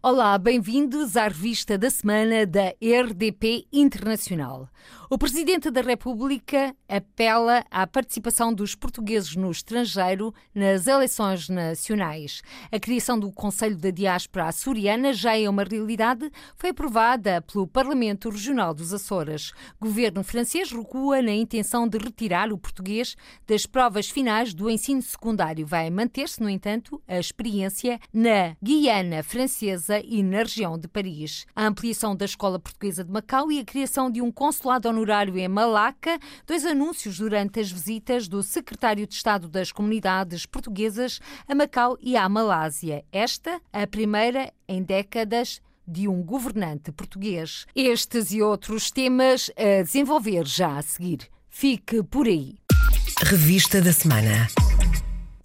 Olá, bem-vindos à revista da semana da RDP Internacional. O Presidente da República apela à participação dos portugueses no estrangeiro nas eleições nacionais. A criação do Conselho da Diáspora Açoriana já é uma realidade, foi aprovada pelo Parlamento Regional dos Açores. O governo francês recua na intenção de retirar o português das provas finais do ensino secundário. Vai manter-se, no entanto, a experiência na Guiana Francesa e na região de Paris. A ampliação da Escola Portuguesa de Macau e a criação de um consulado honorário em Malaca, dois anúncios durante as visitas do secretário de Estado das Comunidades Portuguesas a Macau e à Malásia. Esta, a primeira em décadas de um governante português. Estes e outros temas a desenvolver já a seguir. Fique por aí. Revista da Semana.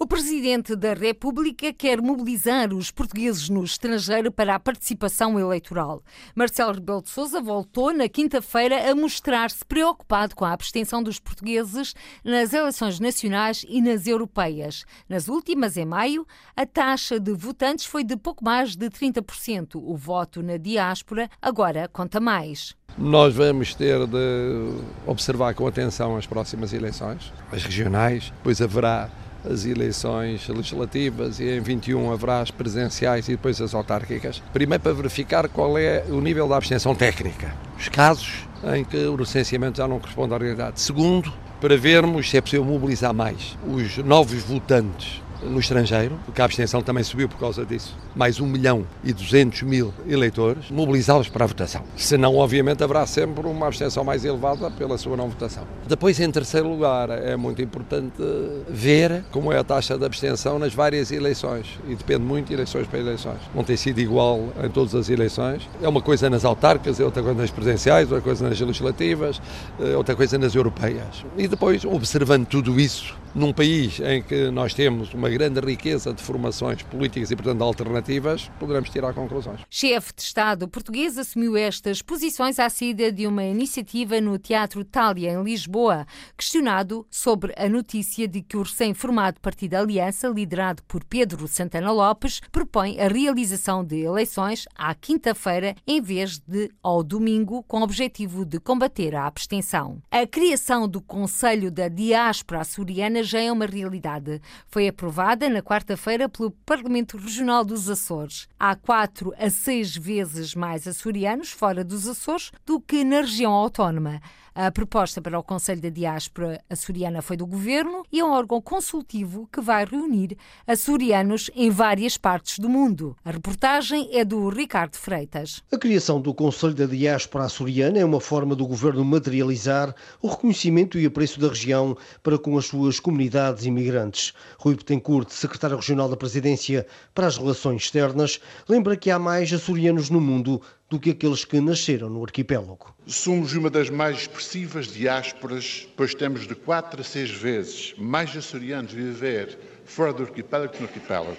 O Presidente da República quer mobilizar os portugueses no estrangeiro para a participação eleitoral. Marcelo Rebelo de Sousa voltou na quinta-feira a mostrar-se preocupado com a abstenção dos portugueses nas eleições nacionais e nas europeias. Nas últimas, em maio, a taxa de votantes foi de pouco mais de 30%. O voto na diáspora agora conta mais. Nós vamos ter de observar com atenção as próximas eleições, as regionais, pois haverá as eleições legislativas e em 21 haverá as presenciais e depois as autárquicas. Primeiro para verificar qual é o nível da abstenção técnica, os casos em que o licenciamento já não corresponde à realidade. Segundo, para vermos se é possível mobilizar mais os novos votantes no estrangeiro, porque a abstenção também subiu por causa disso. Mais 1 milhão e 200 mil eleitores, mobilizá-los para a votação. Senão, obviamente, haverá sempre uma abstenção mais elevada pela sua não votação. Depois, em terceiro lugar, é muito importante ver como é a taxa de abstenção nas várias eleições. E depende muito de eleições para eleições. Não tem sido igual em todas as eleições. É uma coisa nas autárquicas, é outra coisa nas presidenciais, outra coisa nas legislativas, é outra coisa nas europeias. E depois, observando tudo isso, num país em que nós temos uma grande riqueza de formações políticas e, portanto, alternativas, poderemos tirar conclusões. Chefe de Estado português assumiu estas posições à saída de uma iniciativa no Teatro Tália, em Lisboa, questionado sobre a notícia de que o recém-formado Partido Aliança, liderado por Pedro Santana Lopes, propõe a realização de eleições à quinta-feira em vez de ao domingo, com o objetivo de combater a abstenção. A criação do Conselho da Diáspora Açoriana já é uma realidade. Foi aprovada na quarta-feira pelo Parlamento Regional dos Açores. Há quatro a seis vezes mais açorianos fora dos Açores do que na região autónoma. A proposta para o Conselho da Diáspora Açoriana foi do Governo e é um órgão consultivo que vai reunir açorianos em várias partes do mundo. A reportagem é do Ricardo Freitas. A criação do Conselho da Diáspora Açoriana é uma forma do Governo materializar o reconhecimento e apreço da região para com as suas comunidades imigrantes. Rui Betancourt, secretário regional da Presidência para as Relações Externas, lembra que há mais açorianos no mundo do que aqueles que nasceram no arquipélago. Somos uma das mais expressivas diásporas, pois temos de quatro a seis vezes mais açorianos a viver fora do arquipélago que no arquipélago.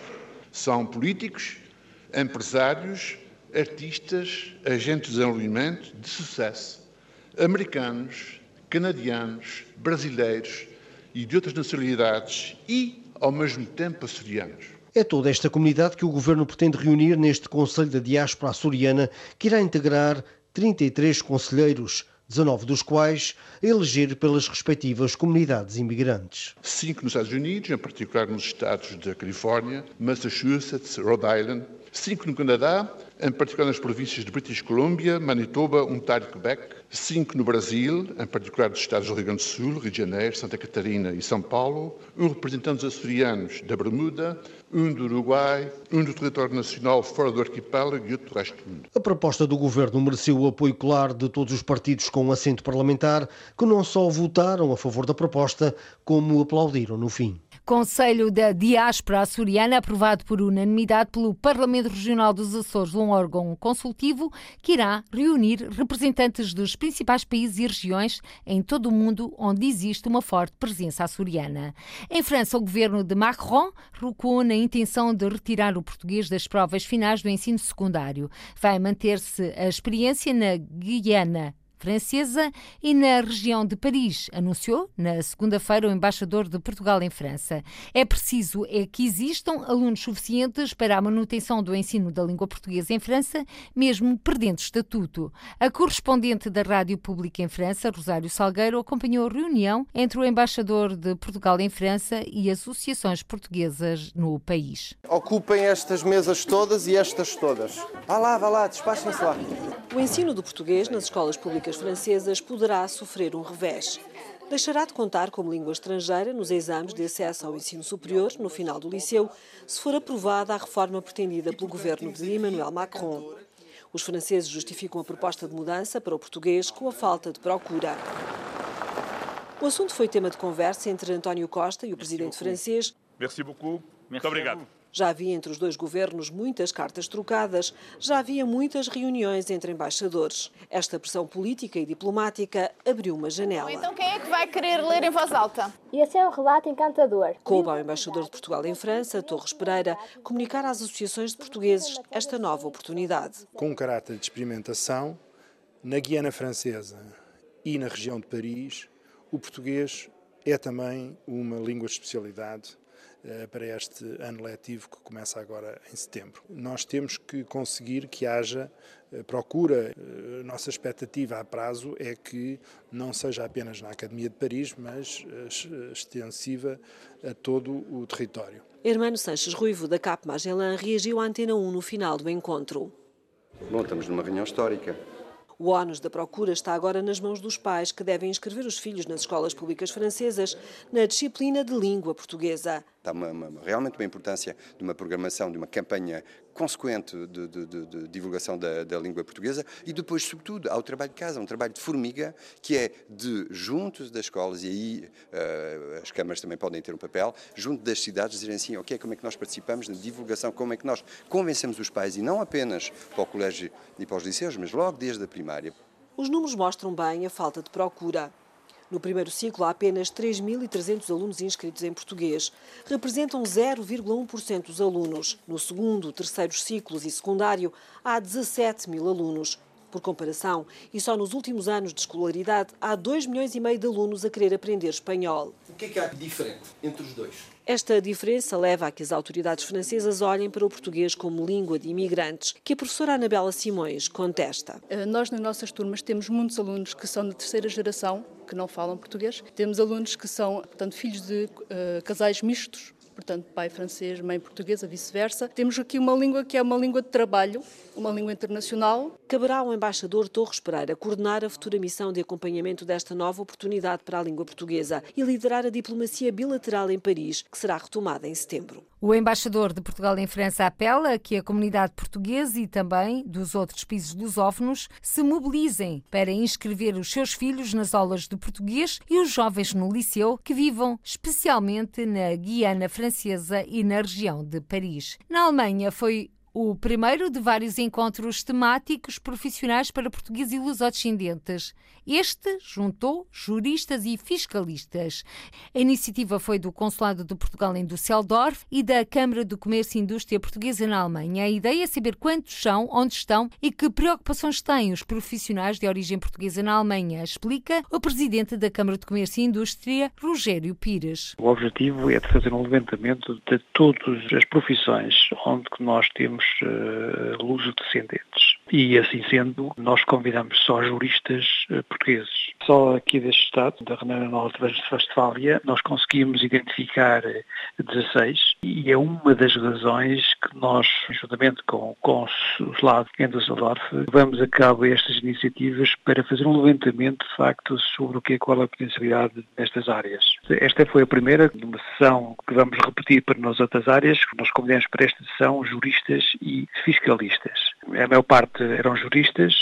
São políticos, empresários, artistas, agentes de desenvolvimento de sucesso, americanos, canadianos, brasileiros e de outras nacionalidades e, ao mesmo tempo, açorianos. É toda esta comunidade que o Governo pretende reunir neste Conselho da Diáspora Açoriana, que irá integrar 33 conselheiros, 19 dos quais a eleger pelas respectivas comunidades imigrantes. Cinco nos Estados Unidos, em particular nos estados da Califórnia, Massachusetts, Rhode Island. Cinco no Canadá, em particular nas províncias de British Columbia, Manitoba, Ontário e Quebec. Cinco no Brasil, em particular dos estados do Rio Grande do Sul, Rio de Janeiro, Santa Catarina e São Paulo. Um representante dos açorianos da Bermuda, um do Uruguai, um do território nacional fora do arquipélago e outro do resto do mundo. A proposta do governo mereceu o apoio claro de todos os partidos com assento parlamentar, que não só votaram a favor da proposta, como aplaudiram no fim. Conselho da Diáspora Açoriana, aprovado por unanimidade pelo Parlamento Regional dos Açores, um órgão consultivo que irá reunir representantes dos principais países e regiões em todo o mundo onde existe uma forte presença açoriana. Em França, o governo de Macron recuou na intenção de retirar o português das provas finais do ensino secundário. Vai manter-se a experiência na Guiana francesa e na região de Paris, anunciou na segunda-feira o embaixador de Portugal em França. É preciso é que existam alunos suficientes para a manutenção do ensino da língua portuguesa em França, mesmo perdendo estatuto. A correspondente da Rádio Pública em França, Rosário Salgueiro, acompanhou a reunião entre o embaixador de Portugal em França e associações portuguesas no país. Ocupem estas mesas todas e estas todas. Vá lá, vá lá, despachem-se lá. O ensino do português nas escolas públicas francesas poderá sofrer um revés. Deixará de contar como língua estrangeira nos exames de acesso ao ensino superior no final do liceu, se for aprovada a reforma pretendida pelo governo de Emmanuel Macron. Os franceses justificam a proposta de mudança para o português com a falta de procura. O assunto foi tema de conversa entre António Costa e o presidente francês. Merci beaucoup. Muito obrigado. Já havia entre os dois governos muitas cartas trocadas, já havia muitas reuniões entre embaixadores. Esta pressão política e diplomática abriu uma janela. Então quem é que vai querer ler em voz alta? Esse é um relato encantador. Coube ao embaixador de Portugal em França, Torres Pereira, comunicar às associações de portugueses esta nova oportunidade. Com um caráter de experimentação, na Guiana Francesa e na região de Paris, o português é também uma língua de especialidade para este ano letivo que começa agora em setembro. Nós temos que conseguir que haja eh, procura. A eh, nossa expectativa a prazo é que não seja apenas na Academia de Paris, mas extensiva a todo o território. Hermano Sanches Ruivo, da CAP Magellan, reagiu à Antena 1 no final do encontro. Bom, estamos numa reunião histórica. O ónus da procura está agora nas mãos dos pais, que devem inscrever os filhos nas escolas públicas francesas na disciplina de língua portuguesa. Está uma, uma, realmente uma importância de uma programação, de uma campanha consequente de, de, de, de divulgação da, da, língua portuguesa e depois, sobretudo, há o trabalho de casa, um trabalho de formiga, que é de, juntos das escolas, e aí uh, as câmaras também podem ter um papel, junto das cidades, dizerem assim, ok, como é que nós participamos na divulgação, como é que nós convencemos os pais, e não apenas para o colégio e para os liceus, mas logo desde a primária. Os números mostram bem a falta de procura. No primeiro ciclo, há apenas 3.300 alunos inscritos em português. Representam 0,1% dos alunos. No segundo, terceiros ciclos e secundário, há 17 mil alunos. Por comparação, e só nos últimos anos de escolaridade, há 2 milhões e meio de alunos a querer aprender espanhol. O que é que há de diferente entre os dois? Esta diferença leva a que as autoridades francesas olhem para o português como língua de imigrantes, que a professora Anabela Simões contesta. Eh, nós, nas nossas turmas, temos muitos alunos que são de terceira geração, que não falam português. Temos alunos que são, portanto, filhos de uh, casais mistos, portanto, pai francês, mãe portuguesa, vice-versa. Temos aqui uma língua que é uma língua de trabalho, uma língua internacional. Caberá ao embaixador Torres Pereira coordenar a futura missão de acompanhamento desta nova oportunidade para a língua portuguesa e liderar a diplomacia bilateral em Paris, que será retomada em setembro. O embaixador de Portugal em França apela que a comunidade portuguesa e também dos outros países lusófonos se mobilizem para inscrever os seus filhos nas aulas de português e os jovens no liceu que vivam especialmente na Guiana Francesa e na região de Paris. Na Alemanha foi o primeiro de vários encontros temáticos profissionais para portugueses e lusodescendentes. Este juntou juristas e fiscalistas. A iniciativa foi do Consulado de Portugal em Düsseldorf e da Câmara do Comércio e Indústria Portuguesa na Alemanha. A ideia é saber quantos são, onde estão e que preocupações têm os profissionais de origem portuguesa na Alemanha, explica o presidente da Câmara de Comércio e Indústria, Rogério Pires. O objetivo é de fazer um levantamento de todas as profissões onde nós temos uh, luso-descendentes. E assim sendo, nós convidamos só juristas uh, portugueses. Só aqui deste estado, da Renana Nova de Westfália, nós conseguimos identificar 16 e é uma das razões que nós, juntamente com, com o SLAD em Düsseldorf, vamos a cabo estas iniciativas para fazer um levantamento de facto sobre o que é qual é a potencialidade nestas áreas. Esta foi a primeira, uma sessão que vamos repetir para nas outras áreas. Nós convidamos para esta sessão juristas e fiscalistas. A maior parte eram juristas,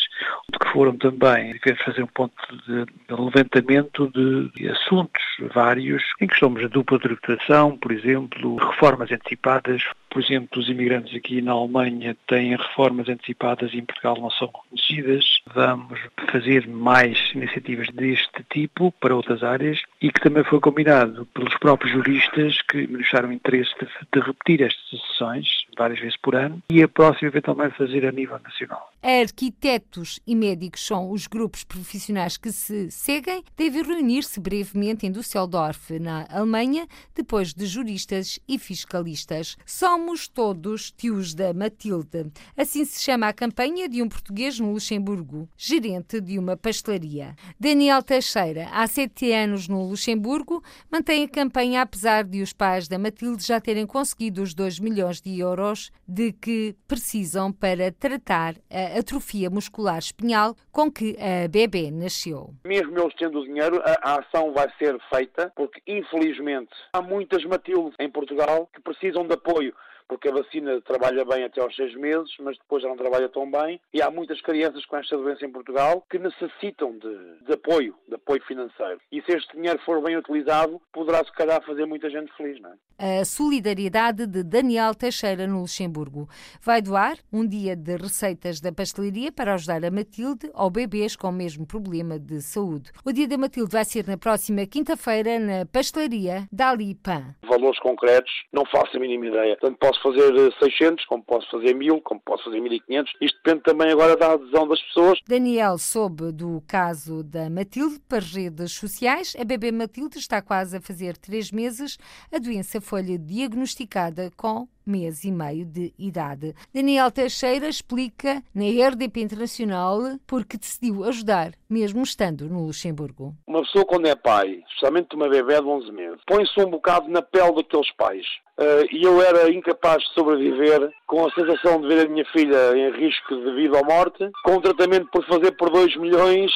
que foram também fazer um ponto de, levantamento de, de, assuntos vários, em questões de dupla tributação, por exemplo, reformas antecipadas, por exemplo, dos imigrantes aqui na Alemanha têm reformas antecipadas e em Portugal não são reconhecidas. Vamos fazer mais iniciativas deste tipo para outras áreas e que também foi combinado pelos próprios juristas que manifestaram interesse de, de repetir estas sessões várias vezes por ano e a próxima eventualmente fazer a nível nacional. Arquitetos e médicos são os grupos profissionais que se seguem, devem reunir-se brevemente em Düsseldorf, na Alemanha, depois de juristas e fiscalistas. Somos todos tios da Matilde. Assim se chama a campanha de um português no Luxemburgo, gerente de uma pastelaria. Daniel Teixeira, há sete anos no Luxemburgo, mantém a campanha apesar de os pais da Matilde já terem conseguido os 2 milhões de euros de que precisam para tratar a atrofia muscular espinhal com que a bebê nasceu. Mesmo eles tendo o dinheiro, a, a ação vai ser feita, porque infelizmente há muitas Matildes em Portugal que precisam de apoio porque a vacina trabalha bem até aos seis meses, mas depois já não trabalha tão bem. E há muitas crianças com esta doença em Portugal que necessitam de, de apoio, de apoio financeiro. E se este dinheiro for bem utilizado, poderá se calhar fazer muita gente feliz, não é? A solidariedade de Daniel Teixeira no Luxemburgo vai doar um dia de receitas da pastelaria para ajudar a Matilde ou bebês com o mesmo problema de saúde. O dia da Matilde vai ser na próxima quinta-feira na pastelaria Dali Pan. Valores concretos, não faço a mínima ideia. Portanto, posso fazer 600, como posso fazer 1000, como posso fazer 1500. Isto depende também agora da adesão das pessoas. Daniel soube do caso da Matilde para redes sociais. A bebê Matilde está quase a fazer três meses. A doença foi-lhe diagnosticada com mês e meio de idade. Daniel Teixeira explica na RDP Internacional porque decidiu ajudar, mesmo estando no Luxemburgo. Uma pessoa quando é pai, especialmente uma bebê de 11 meses, põe-se um bocado na pele daqueles pais. Uh, e eu era incapaz de sobreviver com a sensação de ver a minha filha em risco de vida ou morte, com um tratamento por fazer por 2 milhões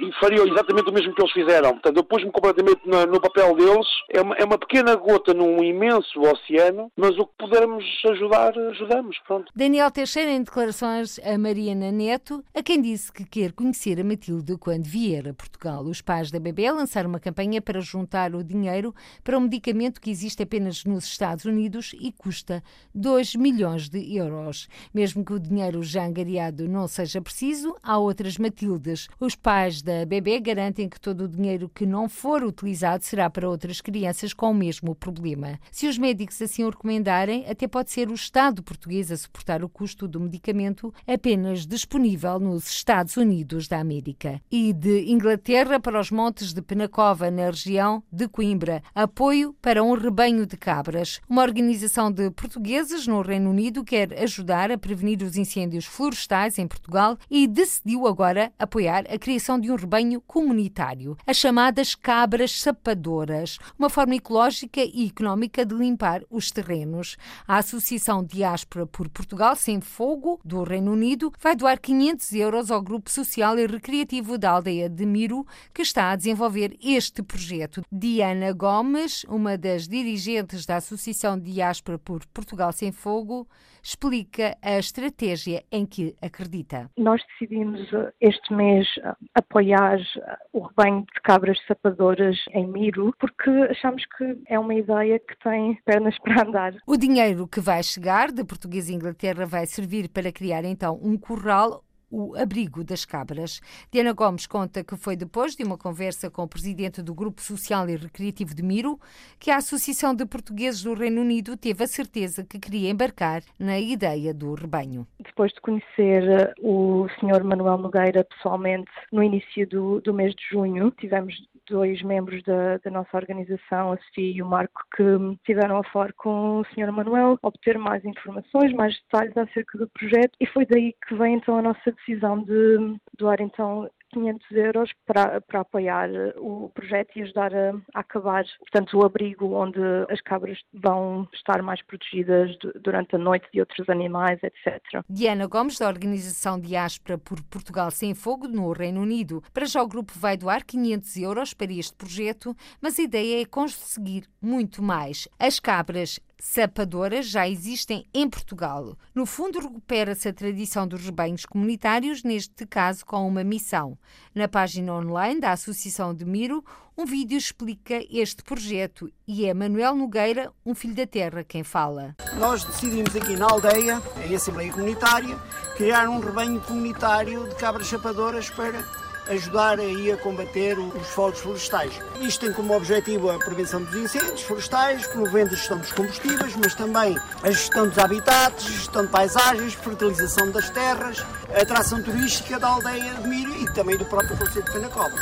e fariam exatamente o mesmo que eles fizeram. Portanto, eu pus-me completamente no, no, papel deles. É uma, é uma pequena gota num imenso oceano, mas o que pudermos ajudar, ajudamos. Pronto. Daniel Teixeira, em declarações a Mariana Neto, a quem disse que quer conhecer a Matilde quando vier a Portugal. Os pais da bebê lançaram uma campanha para juntar o dinheiro para um medicamento que existe apenas nos Estados Unidos e custa 2 milhões de euros. Mesmo que o dinheiro já angariado não seja preciso, há outras Matildes. Os pais da bebê garantem que todo o dinheiro que não for utilizado será para outras crianças com o mesmo problema. Se os médicos assim o recomendarem, até pode ser o Estado português a suportar o custo do medicamento apenas disponível nos Estados Unidos da América. E de Inglaterra para os montes de Penacova, na região de Coimbra, apoio para um rebanho de cabras. Uma organização de portugueses no Reino Unido quer ajudar a prevenir os incêndios florestais em Portugal e decidiu agora apoiar a criação de um rebanho comunitário, as chamadas cabras sapadoras, uma forma ecológica e económica de limpar os terrenos. A Associação Diáspora por Portugal Sem Fogo, do Reino Unido, vai doar 500 euros ao Grupo Social e Recreativo da aldeia de Miro, que está a desenvolver este projeto. Diana Gomes, uma das dirigentes da Associação Diáspora por Portugal Sem Fogo, explica a estratégia em que acredita. Nós decidimos eh, este mês eh, apoiar eh, o rebanho de cabras sapadoras em Miro, porque achamos que é uma ideia que tem pernas para andar. O dinheiro que vai chegar da Portuguesa Inglaterra vai servir para criar então um curral o abrigo das cabras. Diana Gomes conta que foi depois de uma conversa com o presidente do Grupo Social e Recreativo de Miro que a Associação de Portugueses do Reino Unido teve a certeza que queria embarcar na ideia do rebanho. Depois de conhecer eh, o Sr. Manuel Nogueira pessoalmente no início do, do mês de junho, tivemos dois membros da, da, nossa organização, a Sofia e o Marco, que estiveram a falar com o Sr. Manuel, obter mais informações, mais detalhes acerca do projeto e foi daí que vem então a nossa decisão de doar então 500 euros para, para apoiar o projeto e ajudar a, a, acabar, portanto, o abrigo onde as cabras vão estar mais protegidas durante a noite de outros animais, etc. Diana Gomes, da organização Diáspora por Portugal Sem Fogo, no Reino Unido. Para já o grupo vai doar 500 euros para este projeto, mas a ideia é conseguir muito mais. As cabras sapadoras já existem em Portugal. No fundo, recupera-se a tradição dos rebanhos comunitários, neste caso com uma missão. Na página online da Associação de Miro, um vídeo explica este projeto e é Manuel Nogueira, um filho da terra, quem fala. Nós decidimos aqui na aldeia, em Assembleia Comunitária, criar um rebanho comunitário de cabras chapadoras para ajudar aí a combater os fogos florestais. Isto tem como objetivo a prevenção dos incêndios florestais, promovendo a gestão dos combustíveis, mas também a gestão dos habitats, gestão de paisagens, fertilização das terras, atração turística da aldeia de Miro e também do próprio Conselho de Penacova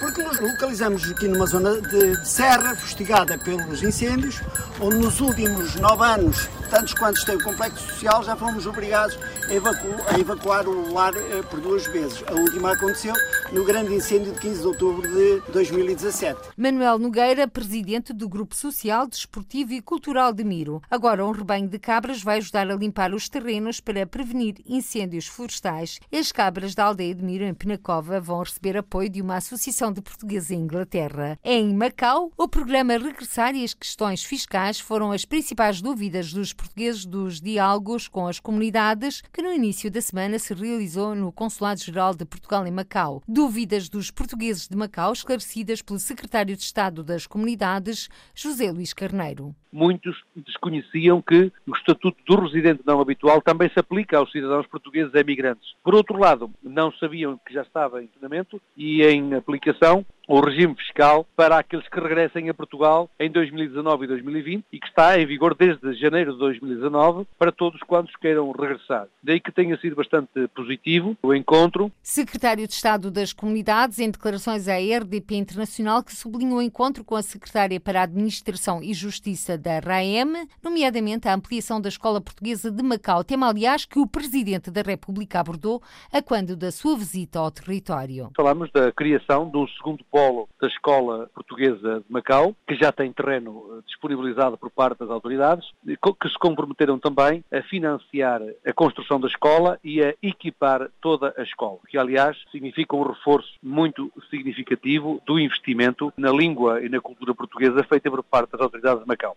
porque nos localizamos aqui numa zona de, de, serra fustigada pelos incêndios, onde nos últimos nove anos, tantos quantos tem o complexo social, já fomos obrigados a, a evacuar o lar eh, por duas vezes. A última aconteceu no grande incêndio de 15 de outubro de 2017. Manuel Nogueira, presidente do Grupo Social, Desportivo e Cultural de Miro. Agora, um rebanho de cabras vai ajudar a limpar os terrenos para prevenir incêndios florestais. As cabras da aldeia de Miro, em Penacova, vão receber apoio de uma associação de portugueses em Inglaterra. Em Macau, o programa Regressar e as questões fiscais foram as principais dúvidas dos portugueses dos diálogos com as comunidades que no início da semana se realizou no Consulado-Geral de Portugal em Macau. Dúvidas dos portugueses de Macau esclarecidas pelo secretário de Estado das Comunidades, José Luís Carneiro. Muitos desconheciam que o Estatuto do Residente Não Habitual também se aplica aos cidadãos portugueses emigrantes. Por outro lado, não sabiam que já estava em funcionamento e em aplicação o regime fiscal para aqueles que regressem a Portugal em 2019 e 2020 e que está em vigor desde janeiro de 2019 para todos quantos queiram regressar. Daí que tenha sido bastante positivo o encontro. Secretário de Estado das Comunidades, em declarações à RDP Internacional, que sublinhou o encontro com a Secretária para a Administração e Justiça da RAEM, nomeadamente a ampliação da Escola Portuguesa de Macau, tema, aliás, que o Presidente da República abordou a quando da sua visita ao território. Falamos da criação do segundo polo da Escola Portuguesa de Macau, que já tem terreno eh, disponibilizado por parte das autoridades, que se comprometeram também a financiar a construção da escola e a equipar toda a escola, que aliás significa um reforço muito significativo do investimento na língua e na cultura portuguesa feita por parte das autoridades de Macau.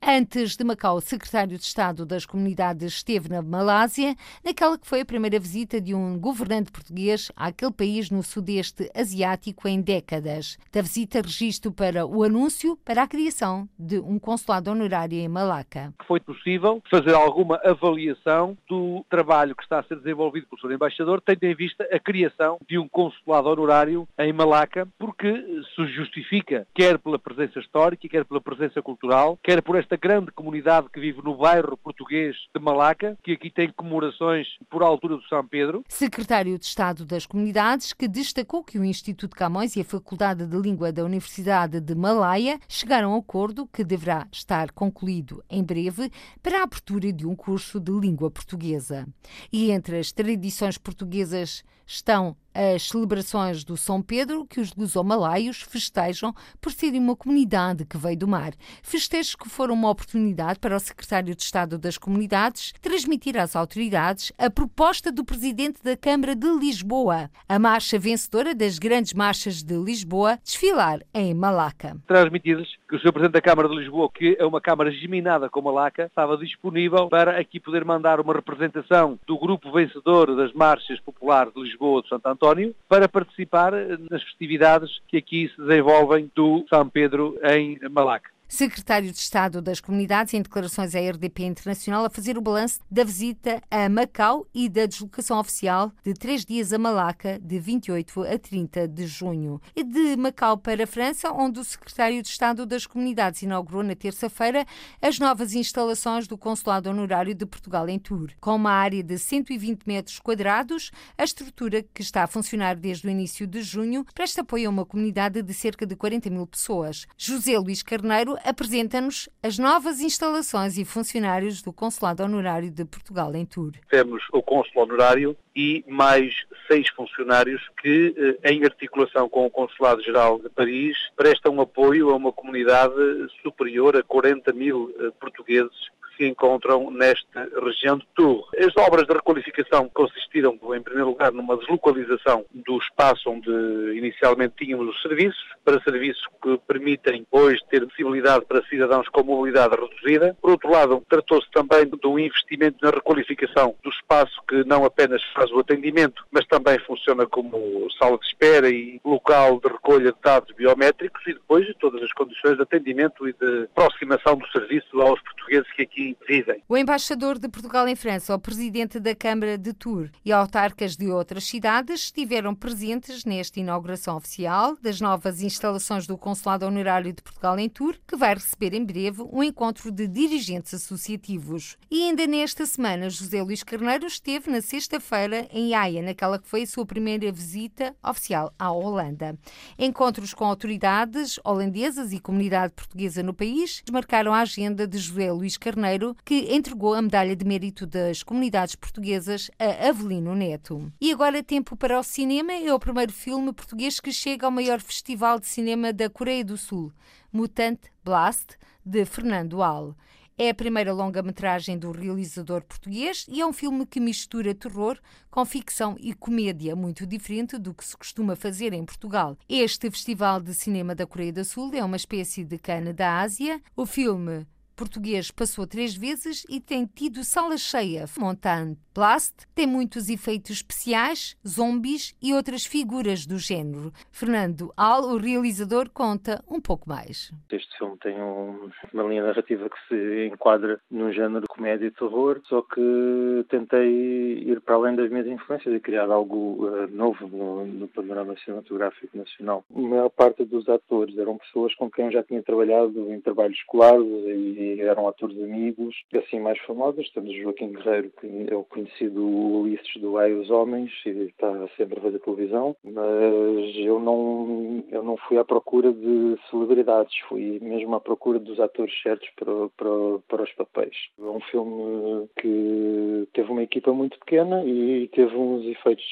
Antes de Macau, o secretário de Estado das Comunidades esteve na Malásia, naquela que foi a primeira visita de um governante português àquele país no sudeste asiático em décadas. Da visita, registro para o anúncio para a criação de um consulado honorário em Malaca. Foi possível fazer alguma avaliação do trabalho que está a ser desenvolvido pelo Sr. Embaixador, tendo em vista a criação de um consulado honorário em Malaca, porque se justifica quer pela presença histórica, quer pela presença cultural, quer por esta grande comunidade que vive no bairro português de Malaca, que aqui tem comemorações por altura do São Pedro. Secretário de Estado das Comunidades, que destacou que o Instituto Camões e a Faculdade de Língua da Universidade de Malaya chegaram a um acordo que deverá estar concluído em breve para a abertura de um curso de língua portuguesa. E entre as tradições portuguesas estão as celebrações do São Pedro, que os luso-malaios festejam por serem uma comunidade que veio do mar. Festejos que foram uma oportunidade para o secretário de Estado das Comunidades transmitir às autoridades a proposta do presidente da Câmara de Lisboa, a marcha vencedora das grandes marchas de Lisboa, desfilar em Malaca. Transmitir-lhes que o Sr. Presidente da Câmara de Lisboa, que é uma Câmara geminada com Malaca, estava disponível para aqui poder mandar uma representação do grupo vencedor das marchas populares de Lisboa de Santo Antônio António para participar nas festividades que aqui se desenvolvem do São Pedro em Malaca secretário de Estado das Comunidades, em declarações à RDP Internacional, a fazer o balanço da visita a Macau e da deslocação oficial de três dias a Malaca, de 28 a 30 de junho. E de Macau para a França, onde o secretário de Estado das Comunidades inaugurou na terça-feira as novas instalações do Consulado Honorário de Portugal em Tours. Com uma área de 120 metros quadrados, a estrutura, que está a funcionar desde o início de junho, presta apoio a uma comunidade de cerca de 40 mil pessoas. José Luís Carneiro apresenta-nos as novas instalações e funcionários do Consulado Honorário de Portugal em Tours. Temos o Consul Honorário e mais seis funcionários que, eh, em articulação com o Consulado-Geral de Paris, prestam apoio a uma comunidade superior a 40 mil eh, portugueses se encontram nesta região de Tours. As obras de requalificação consistiram, em primeiro lugar, numa deslocalização do espaço onde inicialmente tínhamos os serviços, para serviços que permitem hoje ter possibilidade para cidadãos com mobilidade reduzida. Por outro lado, tratou-se também um investimento na requalificação do espaço que não apenas faz o atendimento, mas também funciona como sala de espera e local de recolha de dados biométricos e depois de todas as condições de atendimento e de aproximação do serviço aos portugueses que aqui vivem. O embaixador de Portugal em França, o presidente da Câmara de Tours e autarcas de outras cidades estiveram presentes nesta inauguração oficial das novas instalações do Consulado Honorário de Portugal em Tours, que vai receber em breve um encontro de dirigentes associativos. E ainda nesta semana, José Luís Carneiro esteve na sexta-feira em Haia, naquela que foi a sua primeira visita oficial à Holanda. Encontros com autoridades holandesas e comunidade portuguesa no país marcaram a agenda de José Luís Carneiro, que entregou a medalha de mérito das comunidades portuguesas a Avelino Neto. E agora tempo para o cinema. É o primeiro filme português que chega ao maior festival de cinema da Coreia do Sul, Mutant Blast, de Fernando Al. É a primeira longa-metragem do realizador português e é um filme que mistura terror com ficção e comédia, muito diferente do que se costuma fazer em Portugal. Este Festival de Cinema da Coreia do Sul é uma espécie de cana da Ásia. O filme português passou três vezes e tem tido sala cheia. Montante Blast tem muitos efeitos especiais, zombies e outras figuras do género. Fernando Al, o realizador, conta um pouco mais. Este filme tem um, uma linha narrativa que se enquadra num género comédia e terror, só que tentei ir para além das minhas influências e criar algo uh, novo no, no, panorama cinematográfico nacional. A maior parte dos atores eram pessoas com quem eu já tinha trabalhado em trabalhos escolares e eram atores amigos, assim mais famosos. Temos Joaquim Guerreiro, que é o conhecido Ulisses do Ai os Homens e está sempre a fazer televisão, mas eu não, eu não fui à procura de celebridades, fui mesmo à procura dos atores certos para, para, para os papéis. É um filme que teve uma equipa muito pequena e teve uns efeitos,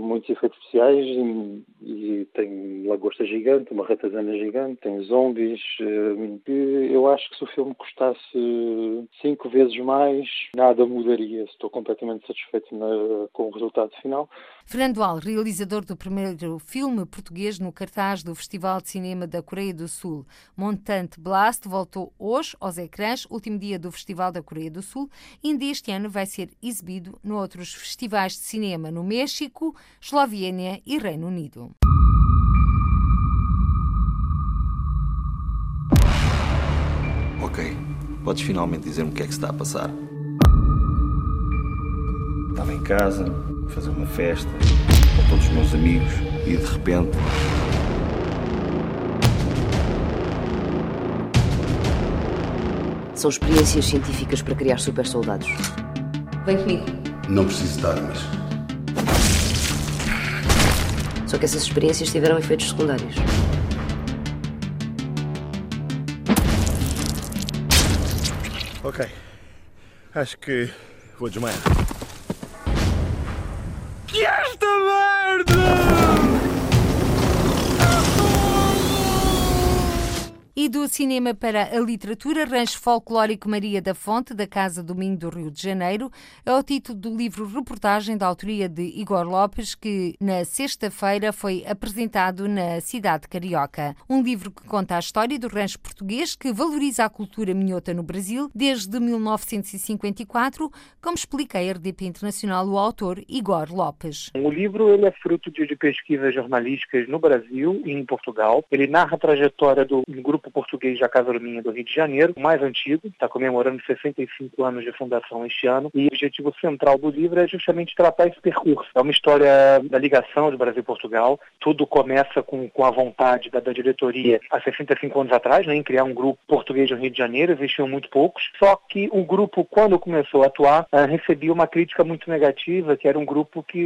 muitos efeitos especiais e, e tem lagosta gigante, uma ratazana gigante, tem zombies, que eu acho que se o filme custasse cinco vezes mais, nada mudaria. Estou completamente satisfeito na, com o resultado final. Fernando Al, realizador do primeiro filme português no cartaz do Festival de Cinema da Coreia do Sul, Montante Blast, voltou hoje aos ecrãs, último dia do Festival da Coreia do Sul, e ainda este ano vai ser exibido noutros festivais de cinema no México, Eslovénia e Reino Unido. Ok, podes finalmente dizer-me o que é que se está a passar. Estava em casa, a fazer uma festa, com todos os meus amigos, e de repente. São experiências científicas para criar super soldados. Vem comigo. Não preciso de armas. Só que essas experiências tiveram efeitos secundários. Ok. Acho que vou desmaiar. Que esta merda! E do cinema para a literatura, Rancho Folclórico Maria da Fonte, da Casa do Minho do Rio de Janeiro, é o título do livro reportagem da autoria de Igor Lopes, que na sexta-feira foi apresentado na cidade carioca. Um livro que conta a história do rancho português que valoriza a cultura minhota no Brasil desde 1954, como explica a RDP Internacional o autor Igor Lopes. O livro ele é fruto de pesquisas jornalísticas no Brasil e em Portugal. Ele narra a trajetória do grupo Grupo Português da Casa Luminha do Rio de Janeiro, o mais antigo, está comemorando 65 anos de fundação este ano, e o objetivo central do livro é justamente tratar esse percurso. É uma história da ligação de Brasil e Portugal, tudo começa com, com a vontade da, da diretoria há 65 anos atrás, né, em criar um grupo português no Rio de Janeiro, existiam muito poucos, só que o grupo, quando começou a atuar, uh, recebia uma crítica muito negativa, que era um grupo que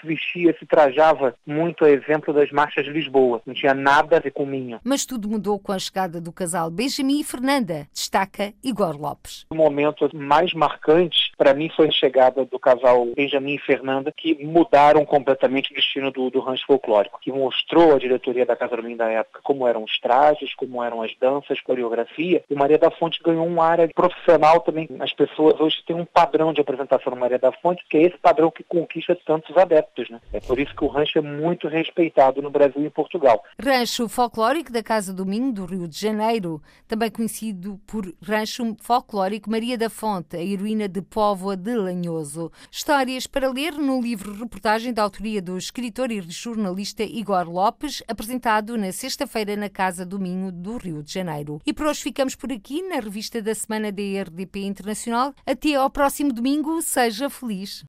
se vestia, se trajava muito a exemplo das marchas de Lisboa, não tinha nada a ver com Minho. Mas tudo mudou com a chegada do casal Benjamin e Fernanda, destaca Igor Lopes. O momento mais marcante para mim foi a chegada do casal Benjamin e Fernanda que mudaram completamente o destino do, do rancho folclórico, que mostrou a diretoria da Casa Armin da época como eram os trajes, como eram as danças, coreografia, e Maria da Fonte ganhou uma área profissional também. As pessoas hoje têm um padrão de apresentação no Maria da Fonte, que é esse padrão que conquista tantos adeptos. Né? É por isso que o rancho é muito respeitado no Brasil e em Portugal. Rancho folclórico da Casa do Minho, do Rio de Janeiro, também conhecido por Rancho Folclórico Maria da Fonte, a heroína de Póvoa de Lanhoso. Histórias para ler no livro reportagem da autoria do escritor e jornalista Igor Lopes, apresentado na sexta-feira na Casa do Minho, do Rio de Janeiro. E por hoje ficamos por aqui na revista da semana da RDP Internacional. Até ao próximo domingo. Seja feliz.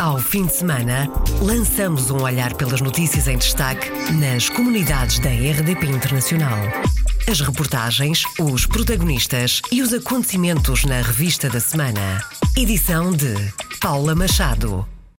Ao fim de semana, lançamos um olhar pelas notícias em destaque nas comunidades da RDP Internacional. As reportagens, os protagonistas e os acontecimentos na revista da semana. Edição de Paula Machado.